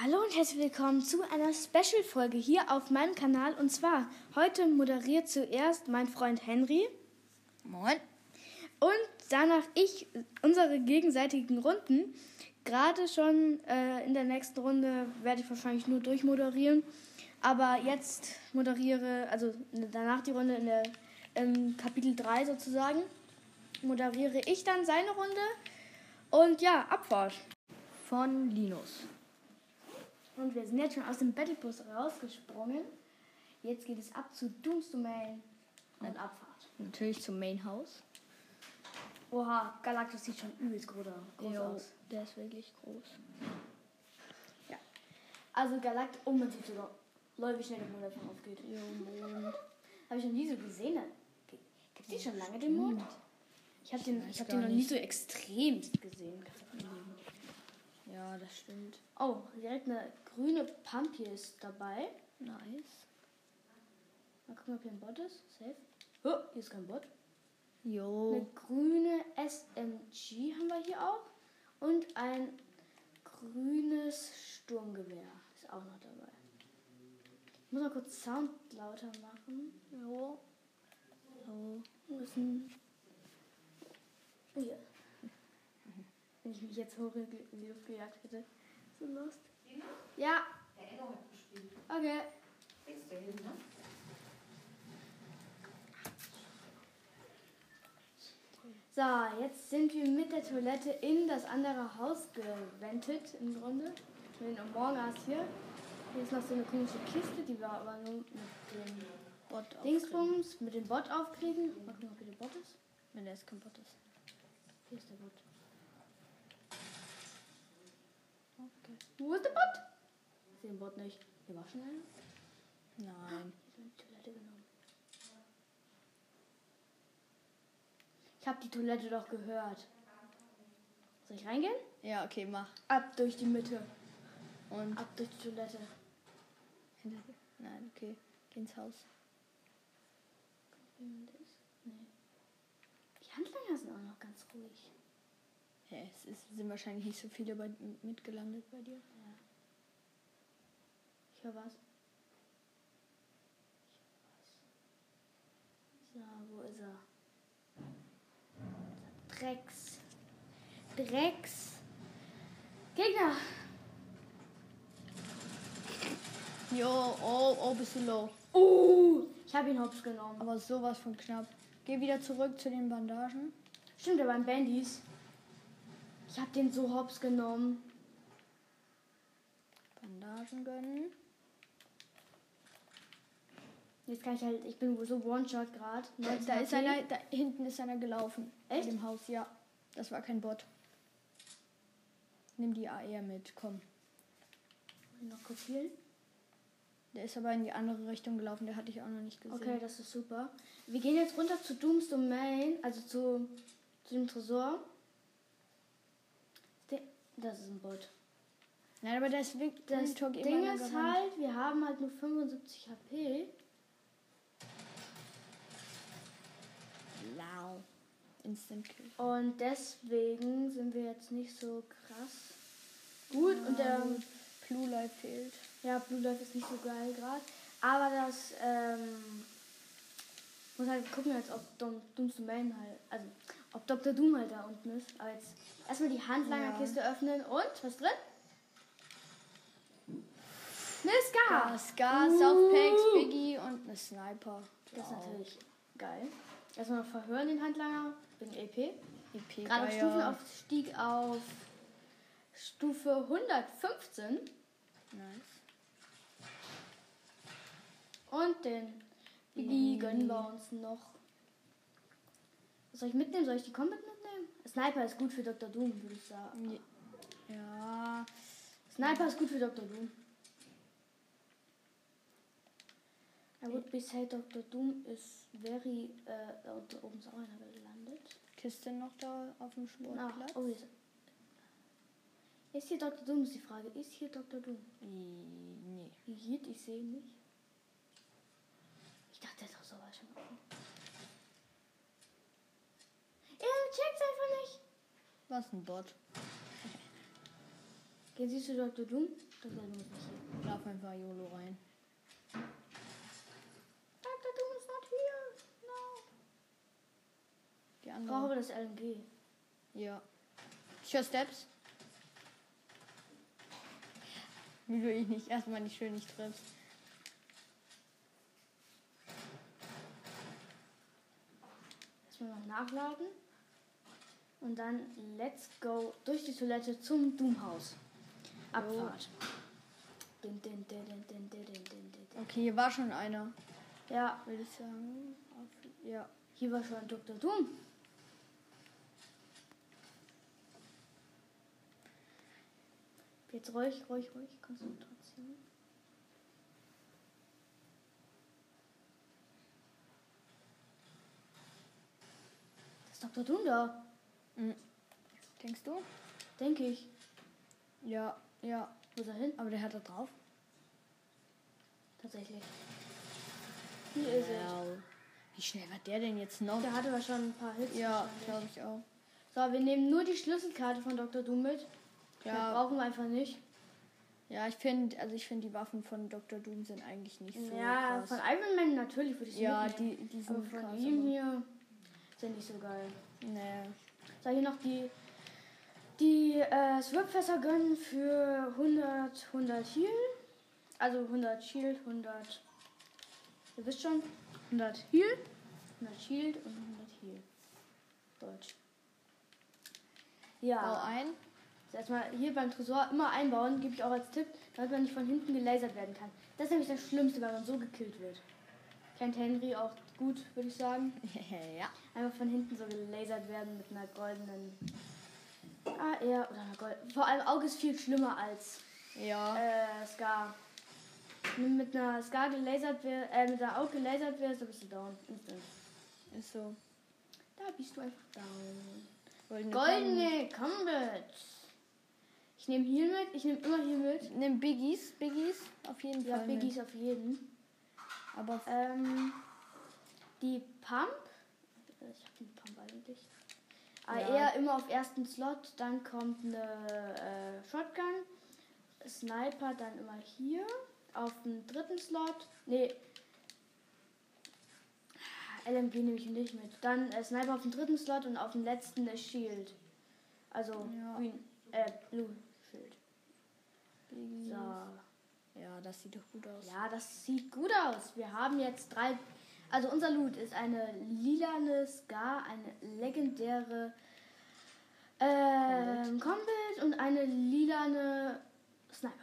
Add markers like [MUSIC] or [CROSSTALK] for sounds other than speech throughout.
Hallo und herzlich willkommen zu einer Special-Folge hier auf meinem Kanal. Und zwar, heute moderiert zuerst mein Freund Henry Moin. und danach ich unsere gegenseitigen Runden. Gerade schon äh, in der nächsten Runde werde ich wahrscheinlich nur durchmoderieren. Aber jetzt moderiere, also danach die Runde in der im Kapitel 3 sozusagen, moderiere ich dann seine Runde. Und ja, Abfahrt. Von Linus. Und wir sind jetzt schon aus dem Battlebus rausgesprungen. Jetzt geht es ab zu Dooms Domain und Abfahrt. Natürlich zum Main House. Oha, Galactus sieht schon übelst groß, groß Jo, aus. der ist wirklich groß. Also Galactus, oh man sieht sogar, Leute, wie schnell der Mond davon aufgeht. Jo, Mond. Habe ich noch nie so gesehen. Gibt es die schon lange, den Mond? Ich habe den, ich hab den noch nie nicht. so extrem gesehen. Ja, das stimmt. Oh, direkt eine grüne Pumpy ist dabei. Nice. Mal gucken, ob hier ein Bot ist. Safe. Oh, hier ist kein Bot. Eine Jo. grüne SMG haben wir hier auch. Und ein grünes Sturmgewehr ist auch noch dabei. Ich muss mal kurz Sound lauter machen. Jo. Ist ein. Oh, Hier. Wenn ich mich jetzt hoch in die Luft gejagt hätte. So lost. Ja. Okay. So, jetzt sind wir mit der Toilette in das andere Haus gewendet, im Grunde. Mit den Morgas hier. Hier ist noch so eine komische Kiste, die wir aber nur mit dem Bot auf. Dingsbums, mit dem Bot aufkriegen. Mal gucken, ob hier der Bot ist. Wenn der ist kein Bot ist. Hier ist der Bot. Okay. Wo ist der Bot? Ich sehe den Bot nicht. Hier war schon einer. Nein. Ich habe die Toilette genommen. Ich habe die Toilette doch gehört. Soll ich reingehen? Ja, okay, mach. Ab durch die Mitte. Und Ab durch die Toilette. Nein, okay. Geh ins Haus. Die Handlanger sind auch noch ganz ruhig. Ja, es ist, sind wahrscheinlich nicht so viele bei, mitgelandet bei dir. Ich höre was. Ich höre was. So, wo ist er? Drecks. Drecks. Gegner. Jo, oh, oh, bist du low. Uh, ich habe ihn hops genommen. Aber sowas von knapp. Geh wieder zurück zu den Bandagen. Stimmt, der beim Bandys. Ich habe den so hops genommen. Bandagen gönnen. Jetzt kann ich halt, ich bin so One-Shot gerade. Da ist einer, da hinten ist einer gelaufen. Echt? In dem Haus, ja. Das war kein Bot. Nimm die AR mit, komm. Noch healen. Der ist aber in die andere Richtung gelaufen, der hatte ich auch noch nicht gesehen. Okay, das ist super. Wir gehen jetzt runter zu Dooms Domain, also zu, zu dem Tresor. Das ist ein Bot. Nein, aber Das Talk Ding ist halt, wir haben halt nur 75 HP. Lau. Instant Kill. Und deswegen sind wir jetzt nicht so krass gut. Und der Blue Life fehlt. ja, Blue Life ist nicht so geil gerade. Aber das ähm, muss halt gucken, als ob Dom, Domain halt, also ob Dr. Doom halt da unten ist. Aber jetzt erstmal die Handlangerkiste öffnen und was drin? Eine Ska! Ah, Scar, Uh. Softpacks, Biggie und eine Sniper. Das ist natürlich geil. Erstmal noch verhören den Handlanger wegen EP. EP Gerade Geier. Stufenaufstieg auf Stufe 115. Nice. Und den Biggie gönnen wir uns noch. Was soll ich mitnehmen? Soll ich die Combat mitnehmen? Sniper ist gut für Dr. Doom, würde ich sagen. Ja. Sniper ist gut für Dr. Doom. I would be say Dr. Doom is very. Äh, da oben ist auch einer gelandet. Kiste noch da auf dem Sportplatz. oh, hier ist, ist hier Dr. Doom, ist die Frage. Ist hier Dr. Doom? Nee. Hier, ich sehe ihn nicht. Ich dachte, der ist auch so weit schon offen. Was ein Bot. Gehen Sie zu Dr. Doom? Doom ist nicht hier. Lauf einfach YOLO rein. Dr. Doom ist not here. No. Die Ich brauche andere. das LMG. Ja. Sure Steps. Wie du ihn nicht erstmal nicht schön nicht triffst. Erstmal noch nachladen. Und dann let's go durch die Toilette zum Doomhaus. Abfahrt. Okay, hier war schon einer. Ja, würde ich sagen. Ja, hier war schon Dr. Doom. Jetzt ruhig, ruhig, ruhig, Konzentration. Das ist Dr. Doom da. Mhm. Denkst du? denke ich. Ja, ja. Wo ist er hin? Aber der hat da drauf. Tatsächlich. Hier ist er. Wie schnell war der denn jetzt noch? Der hatte aber schon ein paar Hits. Ja, wahrscheinlich. glaube ich auch. So, wir nehmen nur die Schlüsselkarte von Dr. Doom mit. Ja. Ja, brauchen wir einfach nicht. ja ich finde, also ich finde die Waffen von Dr. Doom sind eigentlich nicht so ja, krass. von Iron Man natürlich würde ich sie ja, mitnehmen. die, die Aber sind von krass. ihm aber- hier sind nicht so geil. Nee. Soll hier noch die die äh, Swipfässer gönnen für 100 100 Heal. Also 100 Shield, 100 Ihr wisst schon, 100 Heal, 100 Shield und 100 Heal. Deutsch. Ja. Bau ein. Erstmal hier beim Tresor immer einbauen, gebe ich auch als Tipp, damit man nicht von hinten gelasert werden kann. Das ist nämlich das Schlimmste, wenn man so gekillt wird. Kennt Henry auch gut, würde ich sagen. [LAUGHS] ja. Einfach von hinten so gelasert werden mit einer goldenen AR oder einer goldenen. Vor allem Auge ist viel schlimmer als Ja. äh, Scar. Mit einer Scar gelasert wirst, äh, mit einer Auge gelasert wirst, dann bist du down. Instant. Ist so. Da bist du einfach down. Goldene Goldene Combat. Ich nehme hier mit, ich nehme immer hier mit. Nimm Biggies. Biggies. Auf jeden Ja, Fall. Biggies Mit. auf jeden. Aber Ähm, die Pump. Ich habe die Pump eigentlich. Aber Ja. eher immer auf ersten Slot. Dann kommt eine äh, Shotgun. Sniper dann immer hier. Auf dem dritten Slot. Nee. LMG nehme ich nicht mit. Dann äh, Sniper auf dem dritten Slot und auf dem letzten der Shield. Also Ja. Green, äh, Blue Shield. So. Ja, das sieht doch gut aus. Ja, das sieht gut aus. Wir haben jetzt drei. Also unser Loot ist eine lilane Scar, eine legendäre ähm, Combat und eine lilane Sniper.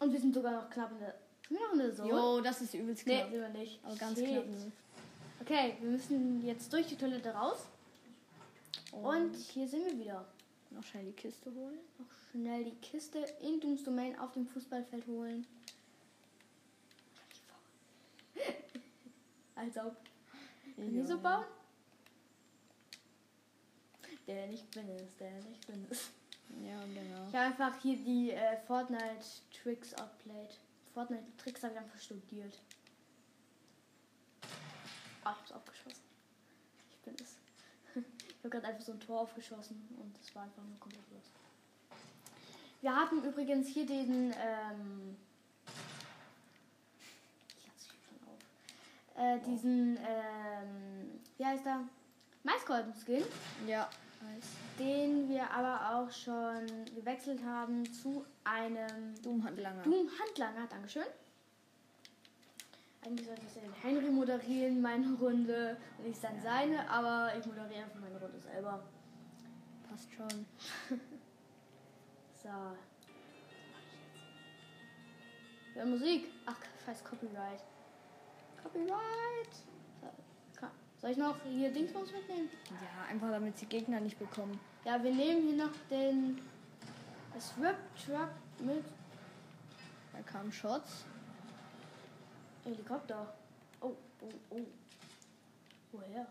Und wir sind sogar noch knapp in der. Sind wir noch in der Zone? Jo, das ist übelst nee, knapp. sind wir nicht. Aber ganz Shit. knapp. Okay, wir müssen jetzt durch die Toilette raus. Und hier sind wir wieder. noch schnell die Kiste holen. Noch schnell die Kiste in Dooms Domain auf dem Fußballfeld holen. Als ob. Können die so bauen? Der nicht bin ist, der nicht bin ist. Ja, genau. Ich habe einfach hier die äh, Fortnite-Tricks outplayed. Fortnite-Tricks habe ich einfach studiert. Ah, ich hab's aufgeschossen. Ich bin es. [LAUGHS] Ich habe gerade einfach so ein Tor aufgeschossen und es war einfach nur komplett los. Wir haben übrigens hier den. Ähm, ich lasse mich schon auf. Äh, diesen. Ähm, wie heißt er? Maiskolben-Skin Ja. Den wir aber auch schon gewechselt haben zu einem Doom-Handlanger. Doom-Handlanger. Dankeschön. Eigentlich sollte ich den Henry moderieren, meine Runde, und ich dann seine, aber ich moderiere einfach meine Runde selber. Passt schon. [LAUGHS] So. Ja, Musik. Ach, scheiß Copyright. Copyright. Soll ich noch hier Dingsbums mitnehmen? Ja, einfach damit sie Gegner nicht bekommen. Ja, wir nehmen hier noch den Swap Truck mit Da kamen Shots. Helikopter. Oh, oh, oh. Woher?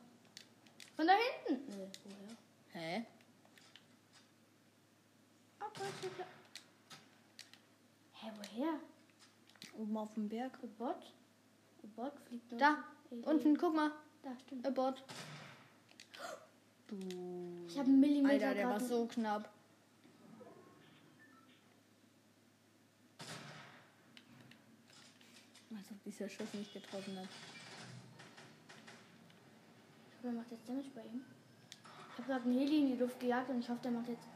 Von da hinten? Nee, woher? Hä? Abwärtsschiffe. Hä, woher? Oben auf dem Berg. Bot? Abort fliegt noch. Da, unten, guck mal. Da, stimmt. Abort. Du. Ich habe einen Millimeter. Alter, der war so knapp. Als ob dieser Schuss nicht getroffen hat. Ich hoffe, er macht jetzt Damage bei ihm. Ich habe gerade einen Heli in die Luft gejagt und ich hoffe, der macht jetzt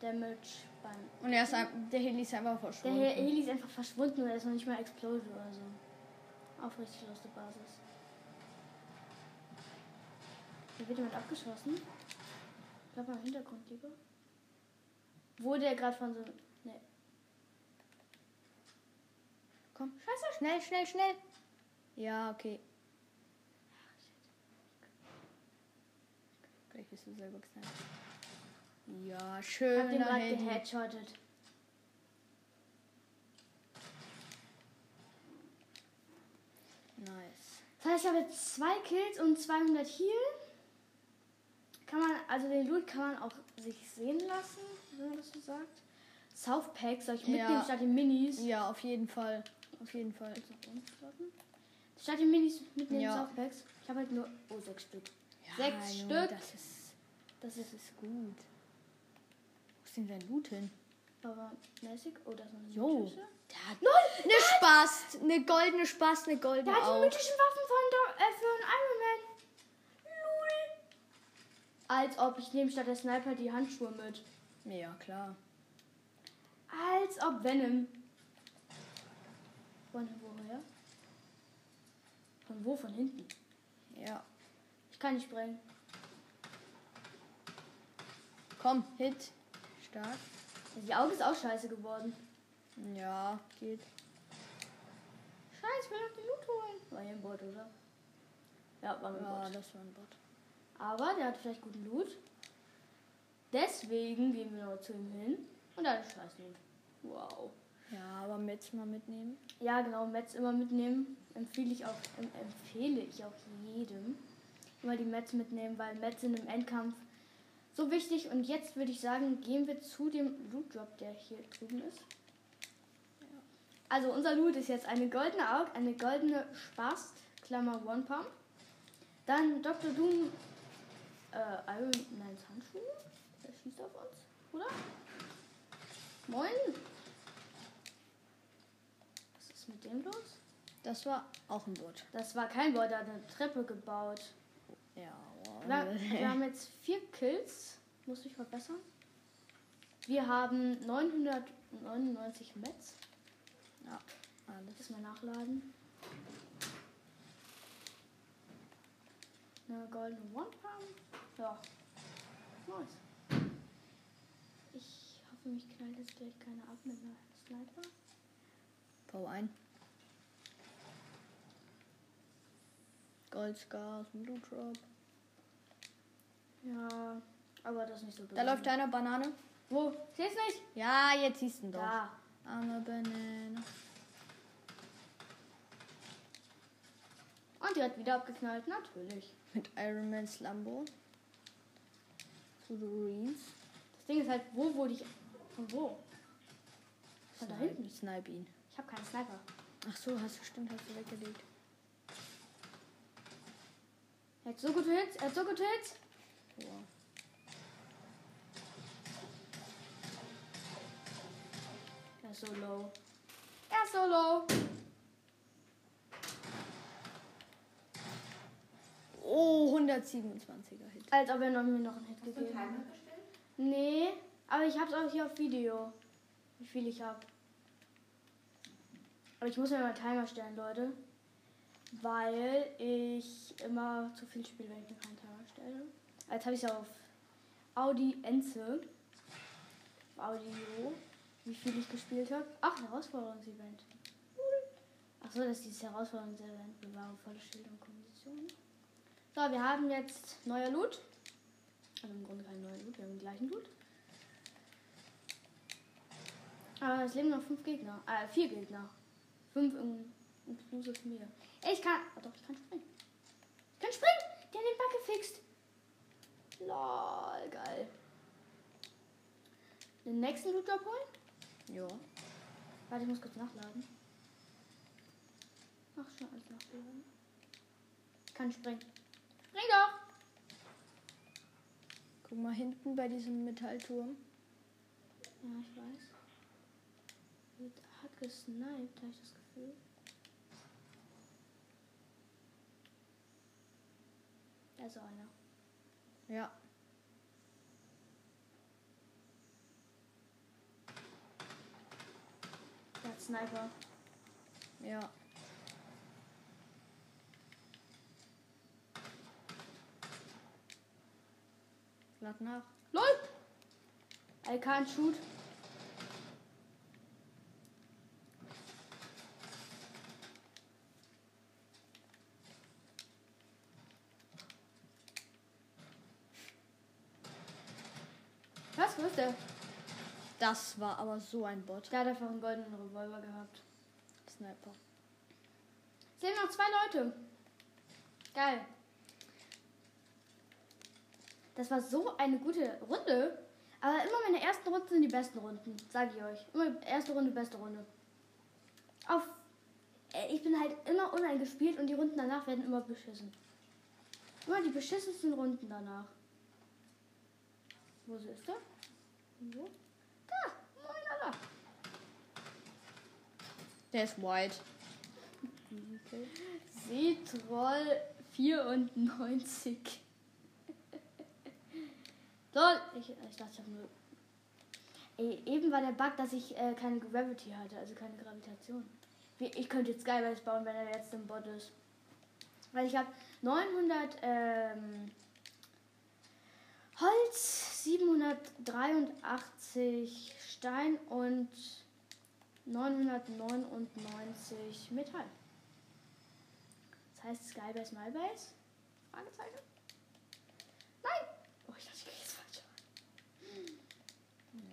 Damage beim. Und er ist, der Heli ist einfach verschwunden. Der Heli ist einfach verschwunden und er ist noch nicht mal explodiert oder so. Auf richtig aus der Basis. Hier wird jemand abgeschossen. Ich glaube am Hintergrund lieber. Wurde er gerade von so. Ne. Komm, scheiße, schnell, schnell, schnell. Ja, okay. Gleich bist du selber gesniped. Ja, Ich hab schön. den gerade geheadshottet. Nice. Das heißt, ich habe jetzt zwei Kills und 200 Heal. Kann man, also den Loot kann man auch sich sehen lassen, wenn man das so sagt. South Pack soll ich mitnehmen Ja. statt den Minis. Ja, auf jeden Fall. Auf jeden Fall. Statt den Minis mitnehmen Ja. South Packs. Ich habe halt nur, oh, sechs Stück. Ja, Sechs Stück. Das ist, das ist, ist gut. Wo ist denn dein Loot hin? Aber mäßig, oh, da ist eine Jo. Der hat eine Spast, eine goldene Spast, eine goldene Der hat die mythischen Waffen von, äh, von Iron Man. Lul. Als ob ich nehme statt der Sniper die Handschuhe mit. Ja, klar. Als ob Venom. Von woher? Von wo? Von hinten. Ja. Ich kann nicht sprengen. Komm, Hit. Stark. Die Auge ist auch scheiße geworden. Ja, geht. Scheiße, ich will noch den Loot holen. War hier ein Bot, oder? Ja, war mein Ja, Bot. das war ein Bot. Aber der hat vielleicht guten Loot. Deswegen gehen wir noch zu ihm hin. Und er hat scheiß Loot. Wow. Ja, aber Metz mal mitnehmen. Ja, genau, Mets immer mitnehmen. Empfehle ich auch, em- empfehle ich auch jedem. Immer die Mets mitnehmen, weil Mets sind im Endkampf so wichtig. Und jetzt würde ich sagen, gehen wir zu dem Loot Drop, der hier drüben ist. Also unser Loot ist jetzt eine goldene Aug, eine goldene Spast, Klammer One Pump. Dann Dr. Doom äh, Iron Mans Handschuhe. Der schießt auf uns, oder? Moin. Was ist mit dem los? Das war auch ein Bot. Das war kein Bot, der hat eine Treppe gebaut. Ja, Wir, wir haben jetzt vier Kills. Muss ich verbessern. Wir haben 999 Mets. ja, alles. Mal nachladen. Eine goldene One Pump. Ja. Nice. Ich hoffe, mich knallt jetzt gleich keiner ab mit einer Sniper. Bau ein. Goldscar aus dem Loot Drop. Ja, aber das ist nicht so Da läuft einer Banane. Wo? Siehst nicht? Ja, jetzt siehst du ihn doch. Da. Arme Banane. Und die hat wieder abgeknallt, natürlich. Mit Iron Man's Lambo. Zu the Ruins. Das Ding ist halt, wo wurde ich. Von wo? Von da hinten. Snipe ihn. Ich habe keinen Sniper. Ach so, hast du stimmt, hast du weggelegt. Er hat so gute Hits, er hat so gute Hits. Wow. Er ist so low. Er ist so low. Oh, 127er Hit. Als ob er noch, mir noch einen Hit Hast gegeben gestellt? Nee, aber ich hab's auch hier auf Video. Wie viel ich hab. Aber ich muss mir mal einen Timer stellen, Leute. Weil ich immer zu viel spiele, wenn ich mir keinen Timer stelle. Jetzt habe ich auf Audi Enze. Audio. Wie viel ich gespielt habe. Ach, Herausforderungsevent. Ach so, das ist dieses Herausforderungsevent. Bewahre volle Schilder und Kompositionen. So, wir haben jetzt neuer Loot. Also im Grunde kein neuer Loot, wir haben den gleichen Loot. Aber es leben noch fünf Gegner. Äh, vier Gegner. Fünf in, inklusive mir. Ich kann. Oh, doch, ich kann springen. Ich kann springen! Der hat den Bug gefixt. Lol, geil. Den nächsten Loot abholen? Ja. Warte, ich muss kurz nachladen. Ach, schon alles nachladen. Ich Kann springen. Spring doch! Guck mal hinten bei diesem Metallturm. Ja, ich weiß. Hat gesniped, habe ich das Gefühl. Da ist auch einer. Ja. Der hat Sniper. Ja. Lad nach. LOL! I can't shoot. Der? Das war aber so ein Bot. Der hat einfach einen goldenen Revolver gehabt. Sniper. Es leben noch zwei Leute. Geil. Das war so eine gute Runde. Aber immer meine ersten Runden sind die besten Runden, sage ich euch. Immer erste Runde, beste Runde. Auf. äh, Ich bin halt immer uneingespielt und die Runden danach werden immer beschissen. Immer die beschissensten Runden danach. Wo ist der? Wo? Da! Moin, Alter! Der ist white. Seetroll 94. Lol. Ich, ich dachte, ich habe nur. Ey, eben war der Bug, dass ich äh, keine Gravity hatte, also keine Gravitation. Ich könnte jetzt Skybase bauen, wenn er jetzt im Bot ist. Weil ich habe 900 ähm, Holz, 783 Stein und 999 Metall. Das heißt Skybase Mybase? Fragezeichen? Nein! Oh, ich dachte, ich kriege es falsch.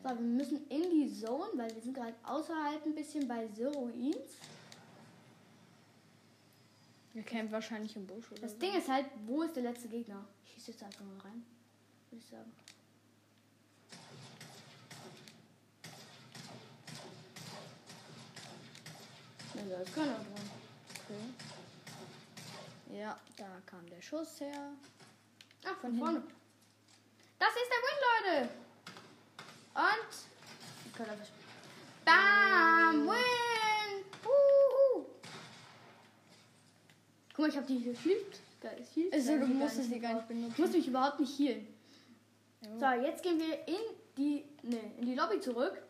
So, wir müssen in die Zone, weil wir sind gerade außerhalb ein bisschen bei Ruins. Er campt wahrscheinlich im Busch oder Das. Ding ist halt, wo ist der letzte Gegner? Ich schieße jetzt einfach mal rein. Würde ich sagen. Ja, da ist keiner dran. Okay. Ja, da kam der Schuss her. Ah, von Von vorne. Das ist der Win, Leute. Und. Bam! Win! Uhu. Guck mal, ich habe die hier Shield. Geil, Shield. Also, du musstest die gar nicht Ich muss benutzen. mich überhaupt nicht healen. Ja. So, jetzt gehen wir in die, ne, in die Lobby zurück.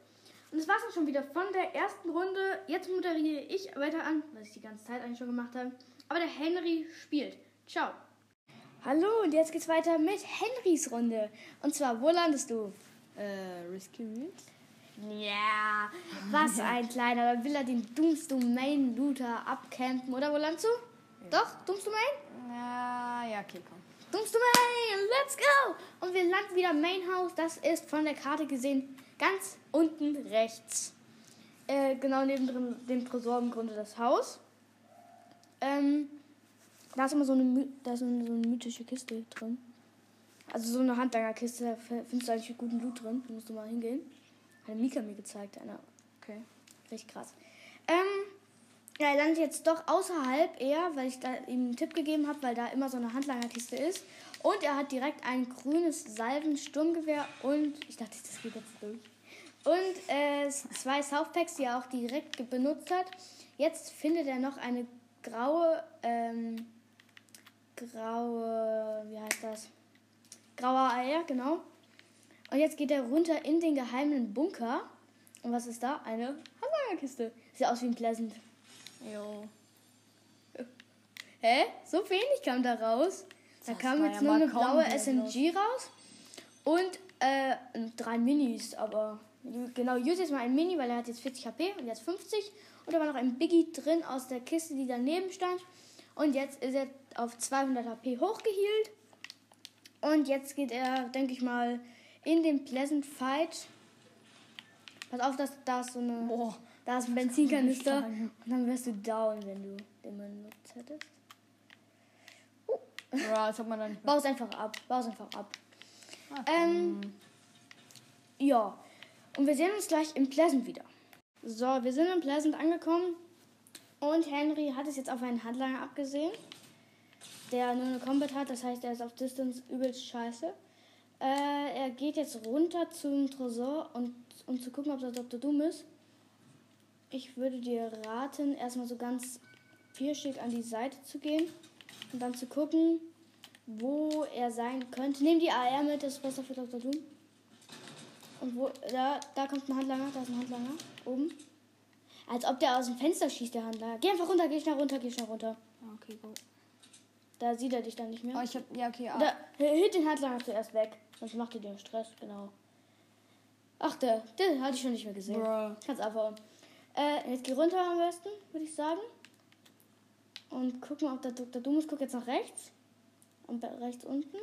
Und das war's auch schon wieder von der ersten Runde. Jetzt moderiere ich weiter an, was ich die ganze Zeit eigentlich schon gemacht habe. Aber der Henry spielt. Ciao. Hallo, und jetzt geht's weiter mit Henrys Runde. Und zwar, wo landest du? Äh, Risky Reels? Ja, was ein kleiner. Da will er den Dooms Domain Looter abcampen. Oder wo landest du? Doch, Dooms Domain? Ja, ja, okay, komm. Dooms Domain, let's go! Und wir landen wieder Main House. Das ist von der Karte gesehen ganz unten rechts. Äh, genau neben dem, dem Tresor im Grunde das Haus. Ähm, da ist immer so eine, da ist so eine, so eine mythische Kiste drin. Also so eine Handlangerkiste, da findest du eigentlich guten Loot drin. Da musst du mal hingehen. Hat Mika mir gezeigt, einer. Okay. Richtig krass. Ähm, ja, er landet jetzt doch außerhalb eher, weil ich da ihm einen Tipp gegeben habe, weil da immer so eine Handlangerkiste ist. Und er hat direkt ein grünes Salven-Sturmgewehr und ich dachte, das geht jetzt durch. Und äh, zwei Southpacks, die er auch direkt benutzt hat. Jetzt findet er noch eine graue, ähm, graue, wie heißt das? Grauer Eier, genau. Und jetzt geht er runter in den geheimen Bunker. Und was ist da? Eine Handlagerkiste. Sieht aus wie ein Pleasant. Jo. Hä? So wenig kam da raus. Da Das kam jetzt ja nur eine blaue SMG raus. Und äh, drei Minis. Aber genau, Jus jetzt mal ein Mini, weil er hat jetzt 40 HP und jetzt 50. Und da war noch ein Biggie drin aus der Kiste, die daneben stand. Und jetzt ist er auf 200 HP hochgehielt. Und jetzt geht er, denke ich mal, in den Pleasant Fight. Pass auf, dass da ist so eine. Boah. Da ist ein Benzinkanister. Und dann wärst du down, wenn du den benutzt hättest. Ja, das hat man dann nicht mehr. Bau es einfach ab. Bau es einfach ab. Ah, Ähm, ja. Und wir sehen uns gleich im Pleasant wieder. So, wir sind in Pleasant angekommen. Und Henry hat es jetzt auf einen Handlanger abgesehen. Der nur eine Combat hat. Das heißt, er ist auf Distance übelst scheiße. Äh, er geht jetzt runter zum Tresor, und, um zu gucken, ob das Dr. Doom ist. Ich würde dir raten, erstmal so ganz pirschig an die Seite zu gehen und dann zu gucken, wo er sein könnte. Nimm die AR mit, das ist besser für Dr. Doom. Und wo, da, da kommt ein Handlanger, da ist ein Handlanger, oben. Als ob der aus dem Fenster schießt, der Handlanger. Geh einfach runter, geh schnell runter, geh schnell runter. Ja, okay, go. Da sieht er dich dann nicht mehr. Oh, ich hab. Ja, okay, ah. Da, hit den Handlanger zuerst weg, sonst macht er dir Stress, genau. Ach, der, den hatte ich schon nicht mehr gesehen. Bruh. Kannst abhauen. Äh, jetzt geh runter am besten, würde ich sagen. Und guck mal, ob der Dr. Doom ist. Guck jetzt nach rechts. Und rechts unten.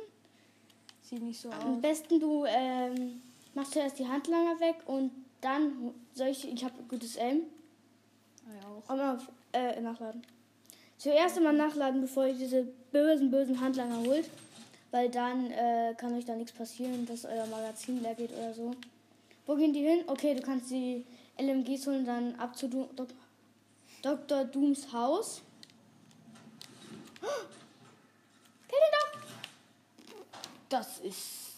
Sieht nicht so Am aus. besten du ähm, machst zuerst die Handlanger weg und dann soll ich. Ich habe gutes Aim. Ja, auch. Mal äh, nachladen. Zuerst immer nachladen, bevor ihr diese bösen, bösen Handlanger holt. Weil dann äh, kann euch da nichts passieren, dass euer Magazin leer geht oder so. Wo gehen die hin? Okay, du kannst die LMGs holen, dann ab zu du Dok Dr. Dooms Haus. [GASPS] Kill den doch! Das ist.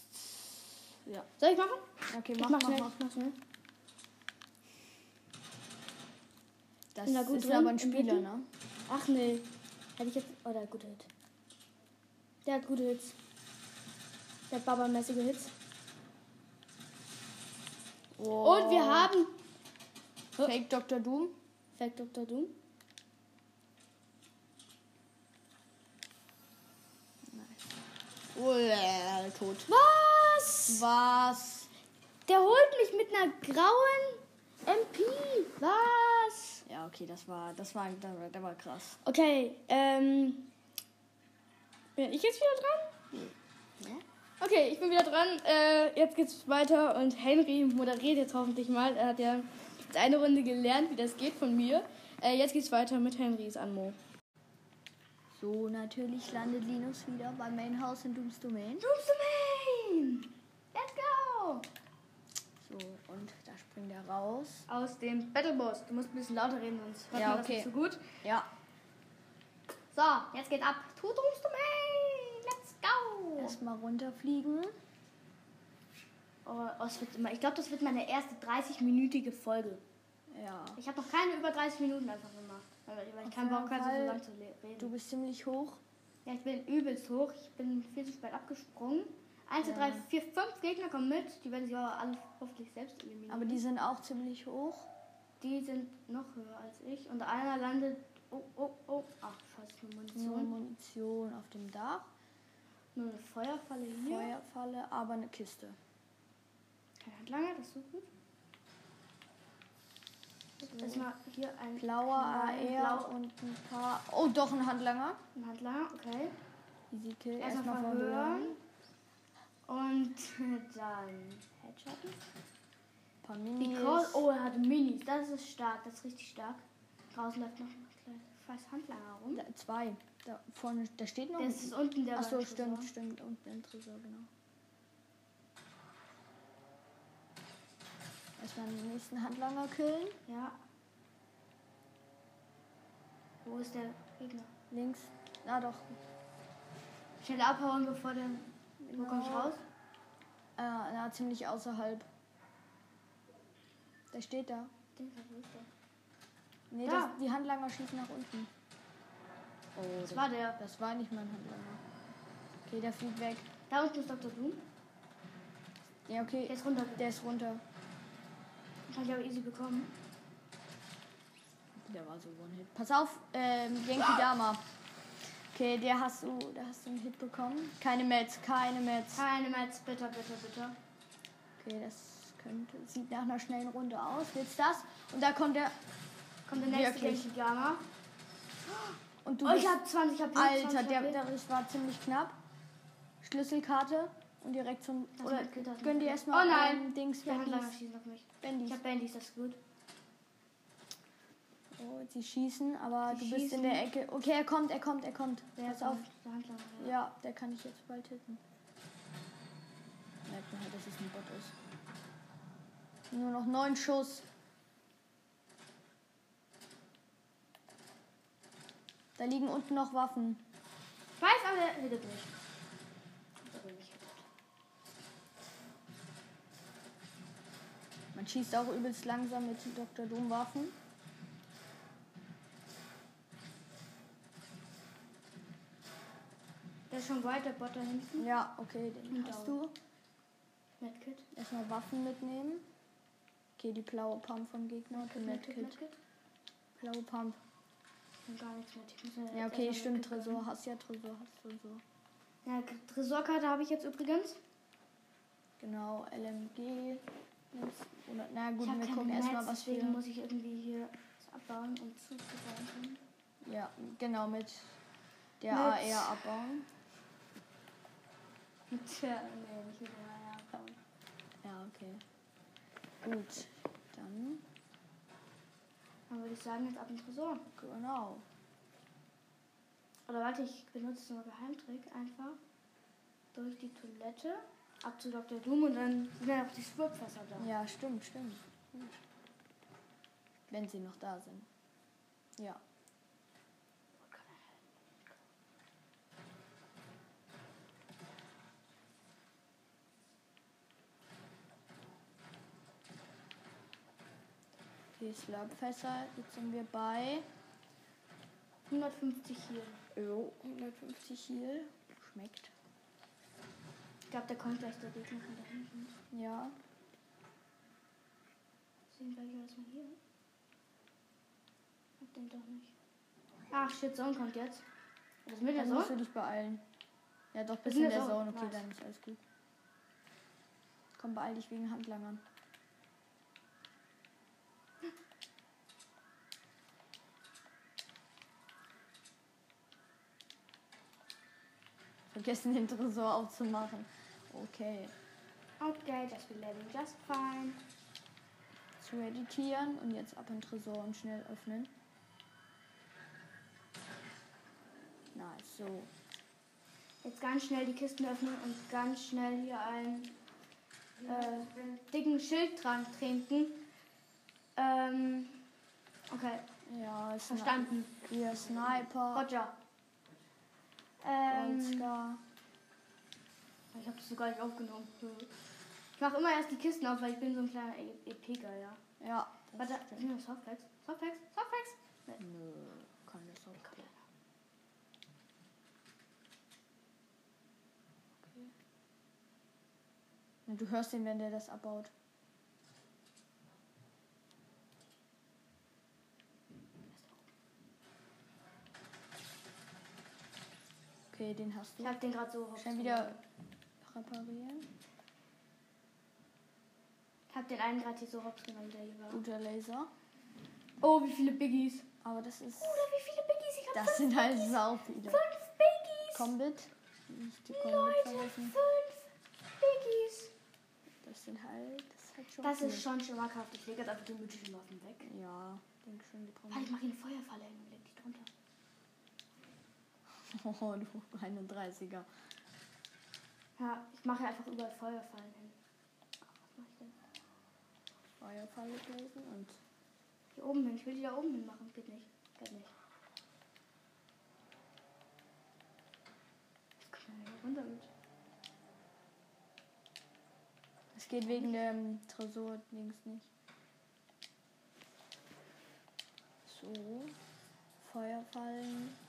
Ja. Soll ich machen? Okay, Ich mach, mach mach, mach. Mach schnell. Das da gut ist drin, aber ein Spieler, ne? Ach nee. Hätte ich jetzt. Oh, der hat gute Hit. Der hat gute Hits. Der hat Baba-mäßige Hits. Und wir haben Fake Dr. Doom. Fake Dr. Doom. Oh, äh, tot. Was? Was? Der holt mich mit einer grauen MP. Was? Ja, okay, das war, das war, der, war- der war krass. Okay, ähm. Bin ich jetzt wieder dran? Ja. Okay, ich bin wieder dran. Äh, jetzt geht's weiter und Henry moderiert jetzt hoffentlich mal. Er hat ja eine Runde gelernt, wie das geht von mir. Äh, jetzt geht's weiter mit Henrys Anmo. So, natürlich landet Linus wieder beim Main House in Dooms Domain. Doom's Domain! Let's go! So, und da springt er raus. Aus dem Battleboss. Du musst ein bisschen lauter reden, sonst hört Ja, man das okay. nicht so gut. Ja. So, jetzt geht's ab. To Doom's Domain! Let's go! Erstmal runterfliegen. Oh, oh, es wird immer, ich glaube, das wird meine erste 30-minütige Folge. Ja. Ich habe noch keine über 30 Minuten einfach gemacht. Weil ich keinen Bock hatte, so lange zu reden. Du bist ziemlich hoch. Ja, ich bin übelst hoch. Ich bin viel zu spät abgesprungen. 1, 2, 3, 4, 5 Gegner kommen mit. Die werden sich aber alle hoffentlich selbst eliminieren. Aber die sind auch ziemlich hoch. die sind noch höher als ich. Und einer landet. Oh, oh, oh. Ach, scheiße, nur Nur Munition. Munition auf dem Dach. Nur eine Feuerfalle hier. Feuerfalle, aber eine Kiste. Kein Handlanger, das ist so gut. Erstmal hier ein Blauer AR Blau- und ein paar. Oh, doch ein Handlanger. ein Handlanger, okay. Easy Kill. Erstmal Erstmal verhören. Und [LAUGHS] dann Headshotten. Ein paar Minis. Call, oh, er hat Minis. Das ist stark, das ist richtig stark. Draußen läuft noch ein kleiner scheiß Handlanger rum. Da, zwei. Da vorne, da steht noch. Das ist unten der Achso, stimmt, stimmt. Und ein Tresor, genau. Erstmal den nächsten Handlanger killen. Ja. Wo ist der Gegner? Links. Na doch. Schnell abhauen, bevor der. Wo komm ich Ja. raus? Äh, na, ziemlich außerhalb. Der steht da. Den wo ist der? Nee, Da. das, die Handlanger schießen nach unten. Oh, Das war der. Das war nicht mein Handlanger. Okay, der fliegt weg. Da unten ist Dr. Doom. Ja, okay. Der ist runter. Der ist runter. Kann ich aber easy bekommen. Der war so One-Hit. Pass auf, ähm, Yankee Dama. Okay, der hast du, der hast du einen Hit bekommen. Keine Mets, keine Mets. Keine Metz, bitte, bitte, bitte. Okay, das könnte, sieht nach einer schnellen Runde aus. Jetzt das. Und da kommt der. Kommt der nächste Wirklich? Genki Gamma. Und du Oh, ich hab 20 HP. Alter, 20 der, der war ziemlich knapp. Schlüsselkarte. Und direkt zum. Das oder das gönn dir erstmal Oh nein. Dings schießt auf mich. Bandys. Ich hab Bandys, das ist gut. Oh, sie schießen, aber Sie du bist in der Ecke. Okay, er kommt, er kommt, er kommt. Der Pass ist auf. Der Handlanger. Ja. Ja, der kann ich jetzt bald hitten. Merkt man halt, dass es ein Bot ist. Nur noch neun Schuss. Da liegen unten noch Waffen. Ich weiß, aber er hittet. Hat aber nicht hittet. Man schießt auch übelst langsam mit Dr. Doom Waffen. Der ist schon weiter, Bot da hinten. Ja, okay, den Und hast down. du. Medkit. Erstmal Waffen mitnehmen. Okay, die blaue Pump vom Gegner. Okay, Medkit, Medkit. Medkit. Blaue Pump. Und gar nichts mir Ja, okay, stimmt. Tresor hast ja, Tresor hast Tresor. Ja, Tresorkarte habe ich jetzt übrigens. Genau, LMG. Oder, na gut, wir gucken erstmal, was wir. deswegen muss ich irgendwie hier abbauen und zuzubauen. Ja, genau, mit der Mit- AR abbauen. [LAUGHS] Tja, nee, nicht mit AR abbauen. Ja, okay. Gut, dann. Dann würde ich sagen, jetzt ab dem Tresor. Genau. Oder warte, ich benutze so einen Geheimtrick einfach. Durch die Toilette. Ab zu Dr. Doom und dann sind ja auch die Schwurbfässer da. Ja, stimmt, stimmt. Wenn sie noch da sind. Ja. Die Slurpfässer, jetzt sind wir bei 150 hier. jo, 150 Heal. Schmeckt. Ich glaube, der kommt gleich der Gegner von da hinten. Ja. Deswegen bleibe ich erstmal hier. Hab den doch nicht. Ach, shit, Zone kommt jetzt. Was mit der Dann musst du Zone? dich beeilen. Ja, doch, Wir bis in der Zone. Zone. Okay, Nice. dann ist alles gut. Komm, beeil dich wegen Handlangern. [LAUGHS] Vergessen den Tresor aufzumachen. Okay. Okay, just be living just fine. Zu editieren und jetzt ab in den Tresor und schnell öffnen. Nice, so. Jetzt ganz schnell die Kisten öffnen und ganz schnell hier einen äh, dicken Schild dran trinken. Ähm, okay, Ja, Sni- verstanden. Hier Sniper. Roger. Ähm, Goldscar. Ich habe das sogar nicht aufgenommen. Ich mache immer erst die Kisten auf, weil ich bin so ein kleiner EP-Geier. Ja. Ja. das Warte, sind das Softpacks? Softpacks? Softpacks? Nö, keine Sorge. Und du hörst ihn, wenn der das abbaut. Okay, den hast Ich du. hab den gerade so hops Schnell wieder reparieren. Ich hab den einen gerade hier so hops genommen, der hier war. Guter Laser. Oh, wie viele Biggies. Aber das ist. Oder wie viele Biggies? Ich hab Das sind halt Biggies. sau viele. Fünf Biggies. Combat. Nicht die Combat Leute, vergessen. fünf Biggies. Das sind halt. Das ist halt schon. Das viel. ist schon schmackhaft. Ich lege jetzt einfach die mythischen Waffen weg. Ja, denk schon, die brauchen. Warte, ich mache hier eine Feuerfalle hin und leg dich drunter. [LAUGHS] Oh, du [LAUGHS] 31er. Ja, ich mache hier einfach überall Feuerfallen hin. Was mach ich denn? Feuerfalle blasen und. Hier oben hin. Ich will die da oben hin machen. Geht nicht. Geht nicht. Ich komme ja nicht runter mit. Es geht wegen dem Tresor links nicht. So. Feuerfallen.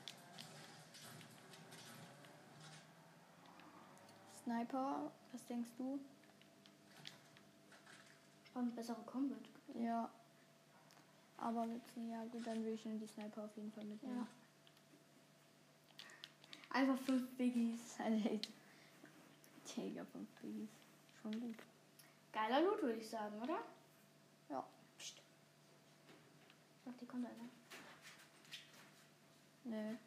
Sniper, was denkst du? Eine bessere Combat. Ja. Aber mit, ja gut, dann will ich nur die Sniper auf jeden Fall mitnehmen. Einfach fünf Biggies. [LAUGHS] Jäger von Biggies. Schon gut. Geiler Loot, würde ich sagen, oder? Ja. Psst. Ach, die kommt einer. Nee,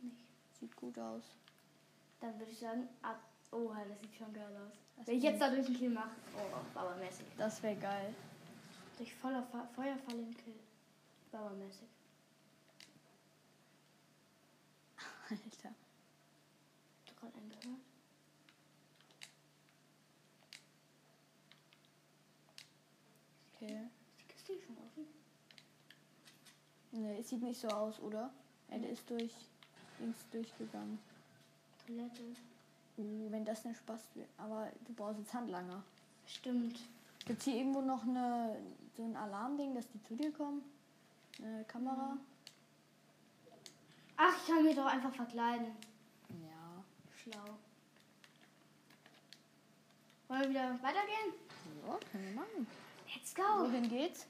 Nicht. sieht gut aus. Dann würde ich sagen, ab. Oh, das sieht schon geil aus. Das Wenn ich jetzt dadurch einen Kill mache. Oh, Bauermäßig. Das wäre geil. Durch voller Fa Feuerfall einen Kill. Bauermäßig. Alter. Hast du gerade einen gehört? Okay. Ist die Kiste hier schon offen? Nee, es sieht nicht so aus, oder? Der ist durch links durchgegangen. Toilette. Uh, wenn das nicht Spaß wird. Aber du brauchst jetzt Handlanger. Stimmt. Gibt hier irgendwo noch eine, so ein Alarmding, dass die zu dir kommen? Eine Kamera? Ach, ich kann mich doch einfach verkleiden. Ja, schlau. Wollen wir wieder weitergehen? Ja, können wir machen. Let's go. Wohin geht's?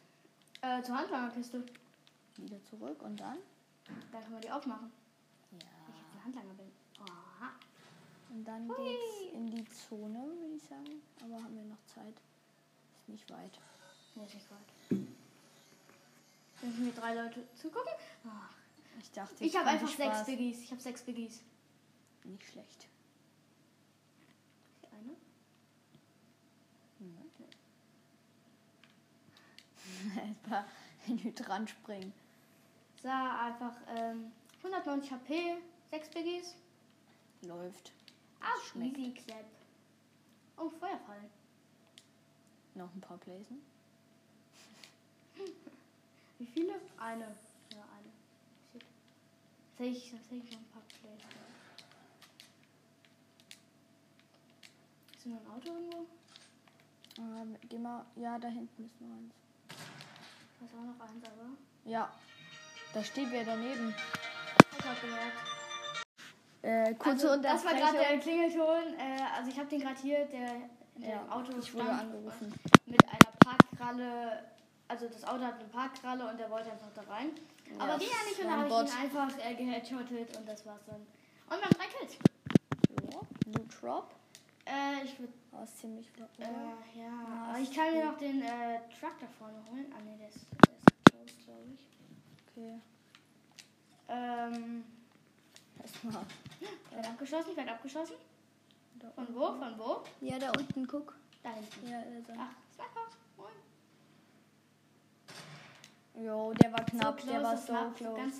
Äh, zur Handlangerkiste. Wieder zurück und dann? Da können wir die aufmachen. Ja. Ich jetzt ein Handlanger. Und dann Hui. geht's in die Zone, würde ich sagen. Aber haben wir noch Zeit? Ist nicht weit. Nee, ist nicht weit. Müssen wir drei Leute zugucken? Ach. Ich dachte, Ich jetzt habe einfach sechs. Biggies. Ich habe sechs Biggies. Nicht schlecht. [LAUGHS] Die eine. Etwa ein Hydrant springen. So, einfach ähm, 190 HP, sechs Biggies. Läuft. Auf schmeckt. Easy Clap. Oh, Feuerfall. Noch ein paar Bläsen. [LAUGHS] Wie viele? Eine. Ja, eine. Shit. Sehe ich, sehe ich noch ein paar Plays. Ist noch ein Auto irgendwo? Ähm, geh mal. Ja, da hinten ist noch eins. Da ist auch noch eins, aber. Ja. Da steht wer daneben. Ich hab gemerkt. Äh, kurze also, das war gerade der Klingelton. Äh, also ich habe den gerade hier, der in ja, Auto ich wurde angerufen. mit einer Parkkralle. Also das Auto hat eine Parkkralle und der wollte einfach da rein. Aber Ja, ging ja nicht und war da ein habe ich ihn einfach äh, geheadshottet und das war's dann. Und man reckelt. Ja, Loot Drop. Äh, ich würde Aber ist ziemlich. Äh, ja, aber ich kann mir noch den äh, Truck da vorne holen. Ah, ne, der ist, der ist glaube ich. Okay. Ähm, Erstmal. ich werde abgeschossen, ich werde abgeschossen. Von wo? Von wo? Ja, da unten, guck. Da hinten. Ja, er. Ach, Sniper. Moin. Jo, der war knapp, so der war so war close. Ganz,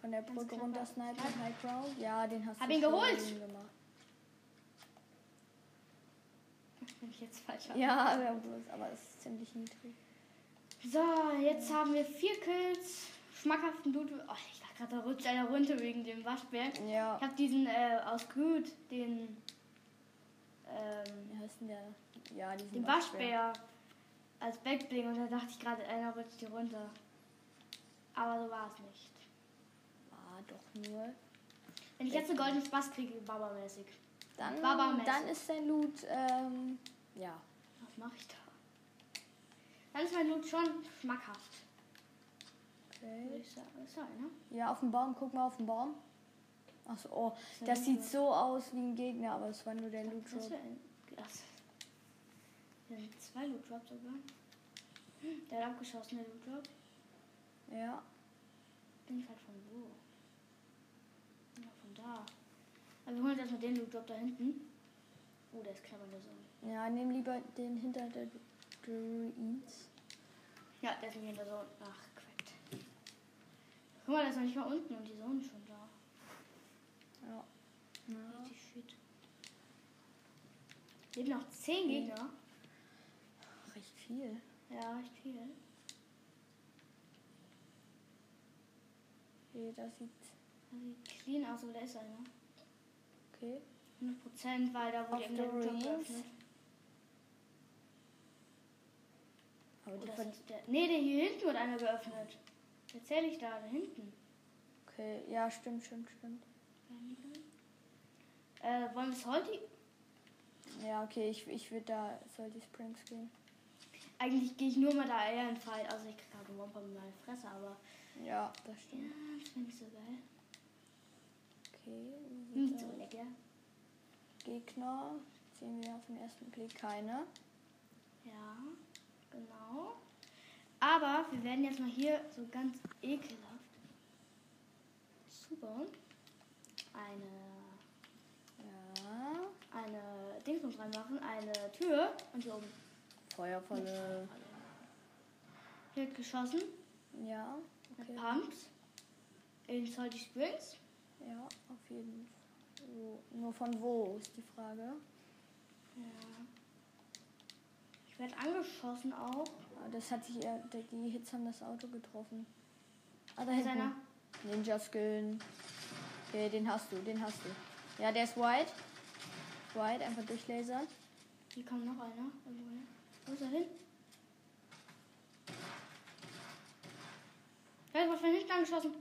Von der Brücke knapp. runter snipen, Ja. High Ground. Ja, den hast Hab du ihn geholt. [LAUGHS] bin ich jetzt falsch. Ja, bloß, aber es ist ziemlich niedrig. So, jetzt haben wir vier Kills. Schmackhaften Dude. Oh, ich dachte gerade, da rutscht einer runter wegen dem Waschbär. Ja. Ich habe diesen äh, aus Gut, den, ähm, Wie heißt denn der? Ja, diesen den Waschbär als Backbling und da dachte ich gerade, einer rutscht hier runter. Aber so war es nicht. Ah, doch nur. Wenn ich jetzt einen goldenen Spaß kriege, Baba-mäßig. Dann, Baba-mäßig. dann ist sein Loot, ähm, ja. Was mache ich da? Dann ist mein Loot schon schmackhaft. Okay. einer? Ja, auf dem Baum, guck mal auf den Baum. Achso, oh, das sieht so aus wie ein Gegner, aber es war nur der Loot Das Drop. Das. Sind zwei Loot Drops sogar. Der hat abgeschossen, der Loot Drop. Ja. Bin ich halt von wo? Ja, von da. Aber wir holen jetzt erstmal den Loot Drop da hinten. Oh, der ist knapp an der Sonne. Ja, nehm lieber den hinter der Druids. Ja, der ist der Sonne. Ach. Guck mal, der ist noch nicht mal unten und die Sonne schon da. Ja. ja. Richtig shit. Leben noch 10 Gegner. Recht viel. Ja, recht viel. Okay, das sieht. Das sieht clean aus, aber da ist einer. Okay. 100% weil da wurde der Ruins. geöffnet. Aber ist der, nee, der hier hinten wurde einer geöffnet. Erzähl ich da, da hinten. Okay, ja, stimmt, stimmt, stimmt. Äh, wollen wir Salty? Ja, okay, ich, ich würde da Salty Springs gehen. Eigentlich gehe ich nur mal da eher in Fight. Also ich krieg halt einen Womper mit meiner Fresse, aber Ja, das ja, stimmt. das finde ich so geil. Okay. Nicht so lecker. Gegner. Sehen wir auf den ersten Blick keine. Ja, genau. Aber wir werden jetzt mal hier so ganz ekelhaft zubauen. Eine, Ja. eine Dingsbums reinmachen, eine Tür und hier oben Feuervolle. hier wird geschossen Ja. mit Okay. Pumps in Salty Springs. Ja, auf jeden Fall. Wo- Nur von wo ist die Frage. Ja. Ich werde angeschossen auch. Das hat sich eher, die Hits haben das Auto getroffen. Ah, da Da ist hinten. einer. Ninja Skillen. Okay, den hast du, den hast du. Ja, der ist white. White, einfach durchlasern. Hier kommt noch einer. Wo ist er hin? Ich wurde von hinten angeschossen.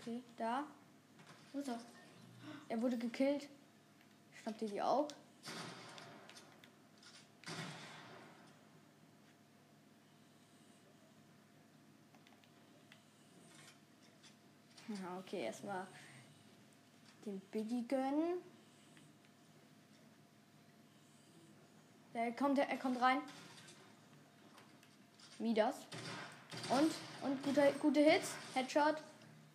Okay, da. Wo ist er? Er wurde gekillt. Schnappt ihr die auch? Ja, okay, erstmal den Biggie gönnen. Er kommt, er kommt rein. Midas. Und, und gute, gute Hits. Headshot.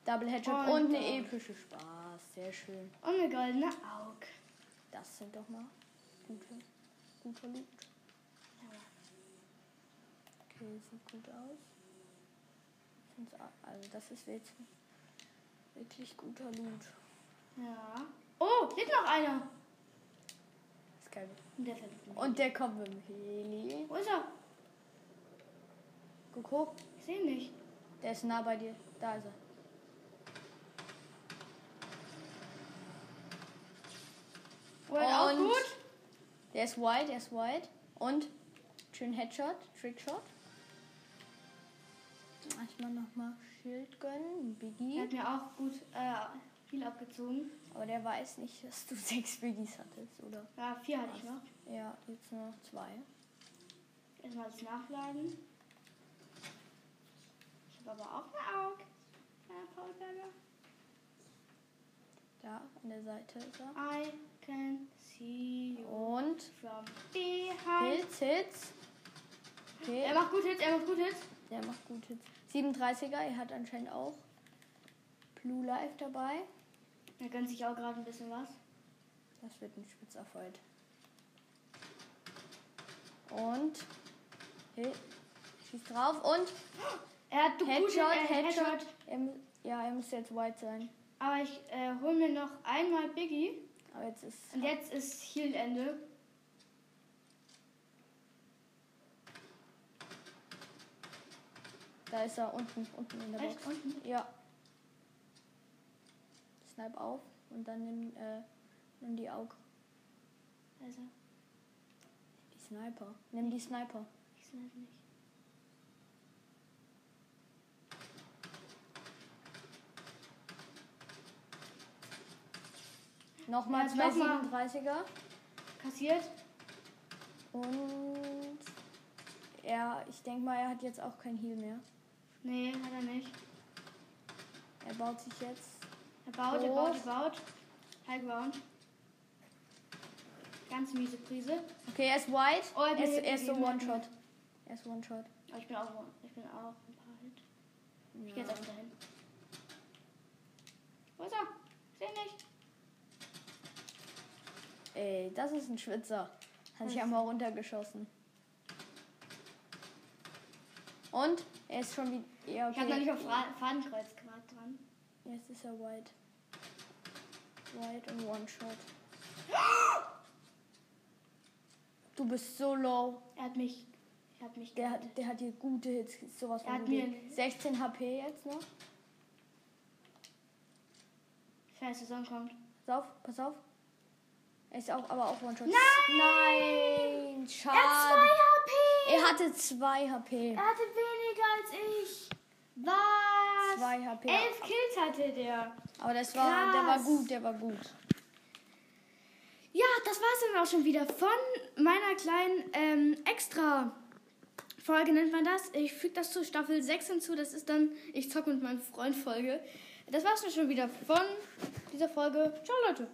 Double Headshot. Oh, und eine ja. epische Spaß. Sehr schön. Und eine goldene Aug. Das sind doch mal gute, guter Loot. Okay, sieht gut aus. Also das ist jetzt wirklich guter Loot. Ja. Oh, hier ist noch einer. Das ist geil. Und der nicht. Und der kommt mit dem Heli. Wo ist er? Guck hoch. Ich sehe ihn nicht. Der ist nah bei dir. Da ist er. Wollt auch gut? Der ist white, der ist white. Und schön Headshot, Trickshot. Erstmal nochmal Schild gönnen, Er Biggie. hat mir auch gut äh, viel abgezogen. Aber der weiß nicht, dass du [LAUGHS] sechs Biggies hattest, oder? Ja, vier hatte ich noch. Ja, jetzt nur noch zwei. Erstmal das Nachladen. Ich habe aber auch eine Aug. Ja, Faulberger. Da an der Seite ist er. I can see you Und from behind. Hits, Hits. Okay, Er macht gut Hits, er macht gut Hits. der macht gut Hits. 37er, er hat anscheinend auch Blue Life dabei. Er gönnt sich auch gerade ein bisschen was. Das wird ein spitzer Fight. Und Hit. Schießt drauf und Er hat Headshot, äh, Headshot. Er, mu- ja, er muss jetzt white sein. Aber ich äh, hol mir noch einmal Biggie. Aber jetzt ist. Und jetzt ist Heal-Ende. Da ist er unten, unten in der Echt? Box. Unten? Ja. Snipe auf und dann nimm, äh, nimm die Aug. Also, Die Sniper. Nimm die Sniper. ich es nicht. Nochmal Ja, zwei nochmal. 37er. Kassiert. Und er, ich denke mal, er hat jetzt auch kein Heal mehr. Nee, hat er nicht. Er baut sich jetzt. Er baut, er baut, er baut. High Ground. Ganz miese Prise. Okay, er ist white. Oh, er ist, er ist so One-Shot. Er ist One-Shot. Aber ich bin auch, ich bin auch ein paar Hit. Ich geh jetzt auch dahin. Wo ist er? Ich seh nicht. Ey, das ist ein Schwitzer. Hat sich einmal runtergeschossen. Und er ist schon wie. Ja, Ich hab noch okay. nicht auf Fra Fadenkreuz gerade dran. Jetzt ist er white. White und One-Shot. Du bist so low. Er hat mich. Er hat mich. Der hat, der hat hier gute Hits. Sowas Er von hat mir- 16 HP jetzt noch. Scheiße, Sonne kommt. Pass auf, pass auf. Er ist auch, aber auch One-Shot. Nein! Nein! Er hat Schade. 2 HP! Er hatte 2 HP. Er hatte ich. Was? 2 HP. 11 Kills hatte der. Aber das war, der war gut, der war gut. Ja, das war's dann auch schon wieder von meiner kleinen ähm, extra Folge nennt man das. Ich füge das zu Staffel 6 hinzu. Das ist dann Ich zocke mit meinem Freund Folge. Das war's dann schon wieder von dieser Folge. Ciao Leute.